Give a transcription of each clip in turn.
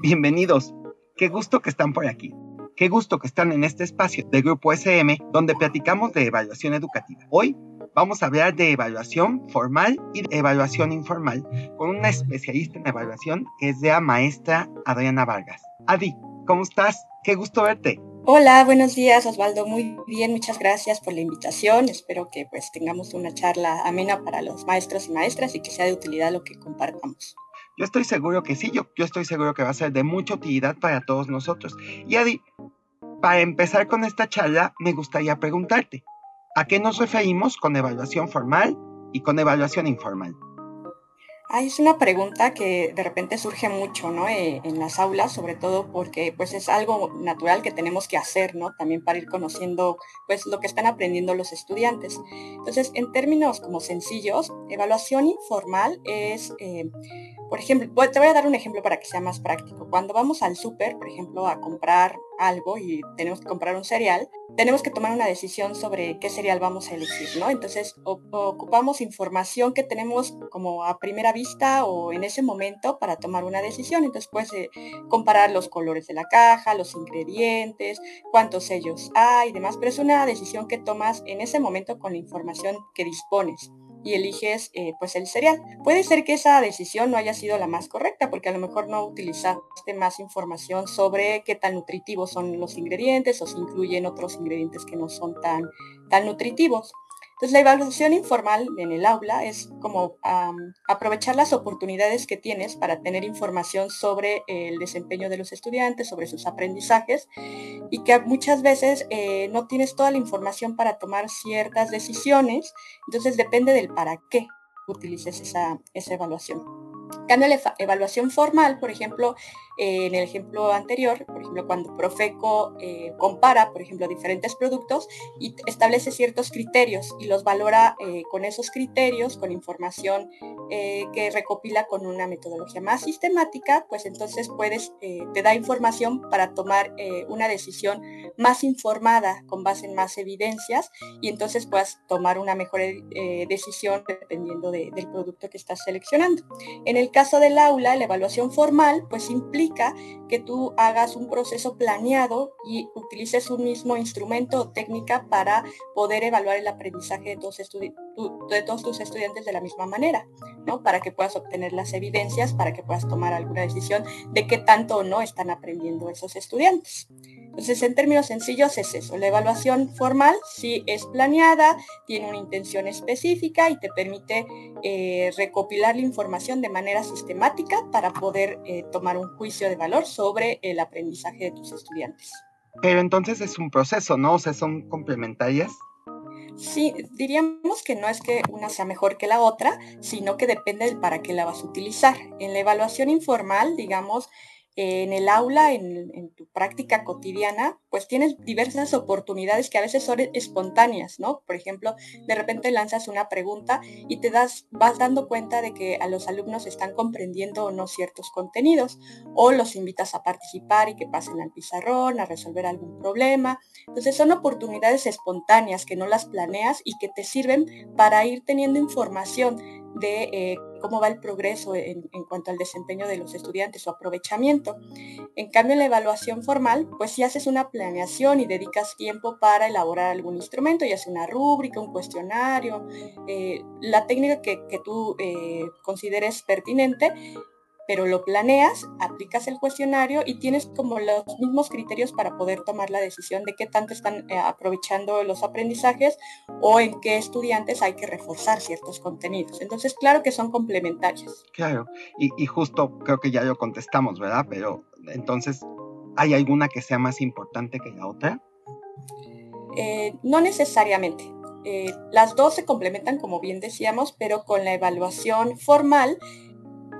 bienvenidos. Qué gusto que están por aquí. Qué gusto que están en este espacio de Grupo SM donde platicamos de evaluación educativa. Hoy vamos a hablar de evaluación formal y evaluación informal con una especialista en evaluación que es la maestra Adriana Vargas. Adi, ¿cómo estás? Qué gusto verte. Hola, buenos días Osvaldo, muy bien, muchas gracias por la invitación. Espero que pues tengamos una charla amena para los maestros y maestras y que sea de utilidad lo que compartamos. Yo estoy seguro que sí, yo, yo estoy seguro que va a ser de mucha utilidad para todos nosotros. Y Adi, para empezar con esta charla, me gustaría preguntarte, ¿a qué nos referimos con evaluación formal y con evaluación informal? Ah, es una pregunta que de repente surge mucho, ¿no? Eh, en las aulas, sobre todo porque pues es algo natural que tenemos que hacer, ¿no? También para ir conociendo pues lo que están aprendiendo los estudiantes. Entonces, en términos como sencillos, evaluación informal es eh, por ejemplo, te voy a dar un ejemplo para que sea más práctico. Cuando vamos al súper, por ejemplo, a comprar algo y tenemos que comprar un cereal, tenemos que tomar una decisión sobre qué cereal vamos a elegir, ¿no? Entonces, ocupamos información que tenemos como a primera vista o en ese momento para tomar una decisión. Entonces, puedes eh, comparar los colores de la caja, los ingredientes, cuántos sellos hay y demás, pero es una decisión que tomas en ese momento con la información que dispones y eliges eh, pues el cereal. Puede ser que esa decisión no haya sido la más correcta porque a lo mejor no utilizaste más información sobre qué tan nutritivos son los ingredientes o si incluyen otros ingredientes que no son tan, tan nutritivos. Entonces, la evaluación informal en el aula es como aprovechar las oportunidades que tienes para tener información sobre el desempeño de los estudiantes, sobre sus aprendizajes, y que muchas veces eh, no tienes toda la información para tomar ciertas decisiones, entonces depende del para qué utilices esa, esa evaluación. La evaluación formal, por ejemplo, eh, en el ejemplo anterior, por ejemplo, cuando Profeco eh, compara, por ejemplo, diferentes productos y establece ciertos criterios y los valora eh, con esos criterios, con información que recopila con una metodología más sistemática, pues entonces puedes, te da información para tomar una decisión más informada con base en más evidencias y entonces puedas tomar una mejor decisión dependiendo del producto que estás seleccionando. En el caso del aula, la evaluación formal, pues implica que tú hagas un proceso planeado y utilices un mismo instrumento o técnica para poder evaluar el aprendizaje de todos, tus estudiantes de la misma manera, ¿no? Para que puedas obtener las evidencias, para que puedas tomar alguna decisión de qué tanto o no están aprendiendo esos estudiantes. Entonces, en términos sencillos es eso. La evaluación formal sí es planeada, tiene una intención específica y te permite eh, recopilar la información de manera sistemática para poder eh, tomar un juicio de valor sobre el aprendizaje de tus estudiantes. Pero entonces es un proceso, ¿no? O sea, son complementarias. Sí, diríamos que no es que una sea mejor que la otra, sino que depende del para qué la vas a utilizar. En la evaluación informal, digamos, en el aula, en, tu práctica cotidiana, pues tienes diversas oportunidades que a veces son espontáneas, ¿no? Por ejemplo, de repente lanzas una pregunta y te das, vas dando cuenta de que a los alumnos están comprendiendo o no ciertos contenidos, o los invitas a participar y que pasen al pizarrón, a resolver algún problema. Entonces son oportunidades espontáneas que no las planeas y que te sirven para ir teniendo información de eh, cómo va el progreso en, cuanto al desempeño de los estudiantes, su aprovechamiento. En cambio, en la evaluación formal, pues si haces una planeación y dedicas tiempo para elaborar algún instrumento, ya sea una rúbrica, un cuestionario, eh, la técnica que, tú eh, consideres pertinente, pero lo planeas, aplicas el cuestionario y tienes como los mismos criterios para poder tomar la decisión de qué tanto están eh, aprovechando los aprendizajes o en qué estudiantes hay que reforzar ciertos contenidos. Entonces, claro que son complementarios. Claro, y, justo creo que ya lo contestamos, ¿verdad? Pero entonces, ¿hay alguna que sea más importante que la otra? Eh, no necesariamente. Eh, las dos se complementan, como bien decíamos, pero con la evaluación formal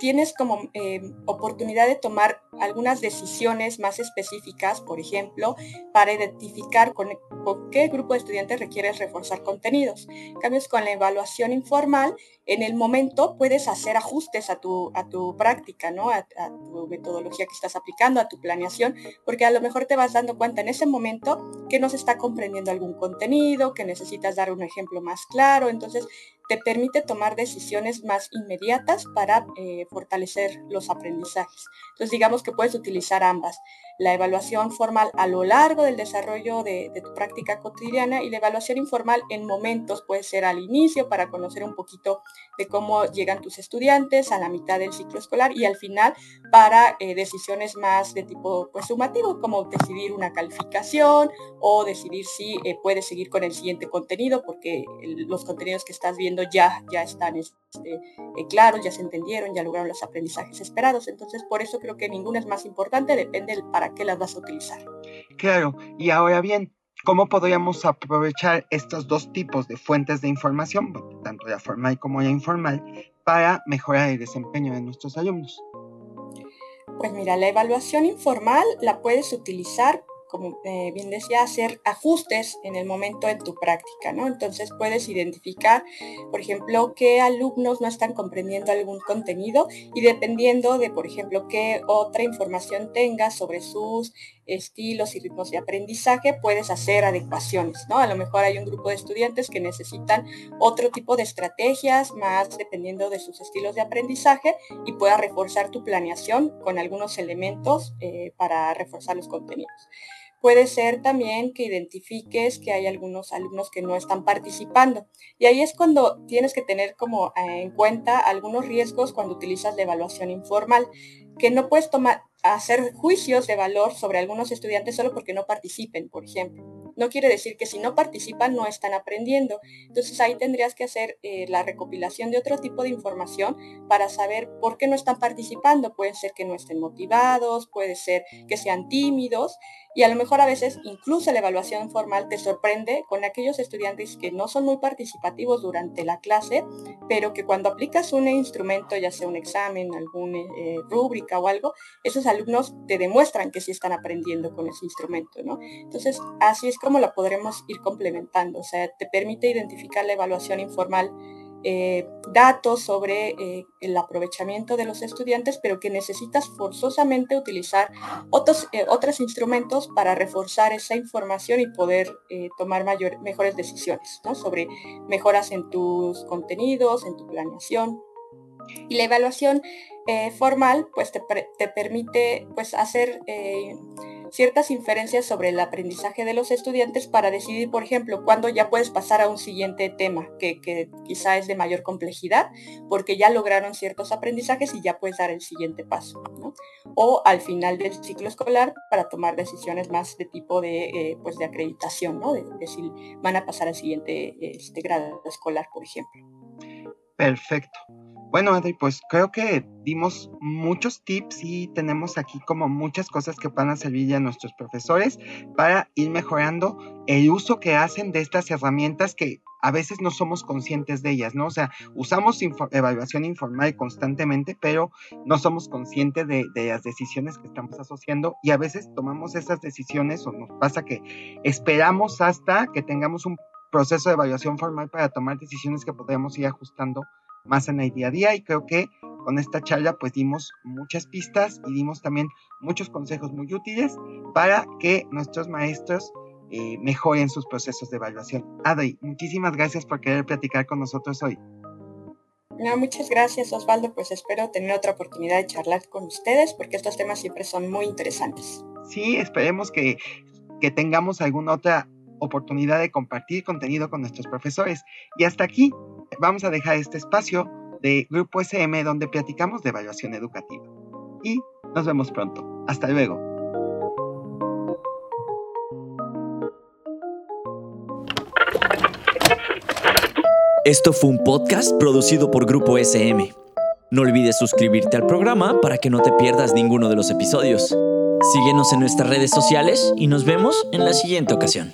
tienes como eh, oportunidad de tomar algunas decisiones más específicas, por ejemplo, para identificar con, qué grupo de estudiantes requieres reforzar contenidos. Cambios con la evaluación informal, en el momento puedes hacer ajustes a tu, a tu práctica, ¿no? A, a, tu metodología que estás aplicando, a tu planeación, porque a lo mejor te vas dando cuenta en ese momento que no se está comprendiendo algún contenido, que necesitas dar un ejemplo más claro. Entonces, te permite tomar decisiones más inmediatas para eh, fortalecer los aprendizajes. Entonces digamos que puedes utilizar ambas, la evaluación formal a lo largo del desarrollo de, tu práctica cotidiana y la evaluación informal en momentos, puede ser al inicio para conocer un poquito de cómo llegan tus estudiantes, a la mitad del ciclo escolar y al final para eh, decisiones más de tipo pues, sumativo, como decidir una calificación o decidir si eh, puedes seguir con el siguiente contenido porque los contenidos que estás viendo ya, ya están este, eh, claros, ya se entendieron, ya lograron los aprendizajes esperados. Entonces, por eso creo que ninguna es más importante, depende del para qué las vas a utilizar. Claro, y ahora bien, ¿cómo podríamos aprovechar estos dos tipos de fuentes de información, tanto la formal como la informal, para mejorar el desempeño de nuestros alumnos? Pues mira, la evaluación informal la puedes utilizar como eh, bien decía, hacer ajustes en el momento en tu práctica, ¿no? Entonces puedes identificar, por ejemplo, qué alumnos no están comprendiendo algún contenido y dependiendo de, por ejemplo, qué otra información tengas sobre sus estilos y ritmos de aprendizaje, puedes hacer adecuaciones, ¿no? A lo mejor hay un grupo de estudiantes que necesitan otro tipo de estrategias, más dependiendo de sus estilos de aprendizaje, y puedas reforzar tu planeación con algunos elementos eh, para reforzar los contenidos. Puede ser también que identifiques que hay algunos alumnos que no están participando. Y ahí es cuando tienes que tener como eh, en cuenta algunos riesgos cuando utilizas la evaluación informal, que no puedes tomar, hacer juicios de valor sobre algunos estudiantes solo porque no participen, por ejemplo. No quiere decir que si no participan no están aprendiendo. Entonces ahí tendrías que hacer eh, la recopilación de otro tipo de información para saber por qué no están participando. Puede ser que no estén motivados, puede ser que sean tímidos y a lo mejor a veces incluso la evaluación formal te sorprende con aquellos estudiantes que no son muy participativos durante la clase, pero que cuando aplicas un instrumento, ya sea un examen, alguna eh, rúbrica o algo, esos alumnos te demuestran que sí están aprendiendo con ese instrumento, ¿no? Entonces, así es como la podremos ir complementando, o sea, te permite identificar la evaluación informal eh, datos sobre eh, el aprovechamiento de los estudiantes, pero que necesitas forzosamente utilizar otros, eh, otros instrumentos para reforzar esa información y poder tomar mayor, mejores decisiones sobre mejoras en tus contenidos, en tu planeación. Y la evaluación formal pues te, te, permite pues hacer ciertas inferencias sobre el aprendizaje de los estudiantes para decidir, por ejemplo, cuándo ya puedes pasar a un siguiente tema que, quizá es de mayor complejidad, porque ya lograron ciertos aprendizajes y ya puedes dar el siguiente paso. O al final del ciclo escolar para tomar decisiones más de tipo de, eh, pues de acreditación, ¿no? de, si van a pasar al siguiente este, grado escolar, por ejemplo. Perfecto. Bueno, Adri, pues creo que dimos muchos tips y tenemos aquí como muchas cosas que van a servir a nuestros profesores para ir mejorando el uso que hacen de estas herramientas que a veces no somos conscientes de ellas, ¿no? O sea, usamos evaluación informal constantemente, pero no somos conscientes de, de, las decisiones que estamos asociando y a veces tomamos esas decisiones o nos pasa que esperamos hasta que tengamos un proceso de evaluación formal para tomar decisiones que podemos ir ajustando más en el día a día y creo que con esta charla pues dimos muchas pistas y dimos también muchos consejos muy útiles para que nuestros maestros eh, mejoren sus procesos de evaluación. Adri, muchísimas gracias por querer platicar con nosotros hoy. No, muchas gracias Osvaldo, pues espero tener otra oportunidad de charlar con ustedes porque estos temas siempre son muy interesantes. Sí, esperemos que, que tengamos alguna otra oportunidad de compartir contenido con nuestros profesores. Y hasta aquí vamos a dejar este espacio de Grupo SM donde platicamos de evaluación educativa. Y nos vemos pronto. Hasta luego. Esto fue un podcast producido por Grupo SM. No olvides suscribirte al programa para que no te pierdas ninguno de los episodios. Síguenos en nuestras redes sociales y nos vemos en la siguiente ocasión.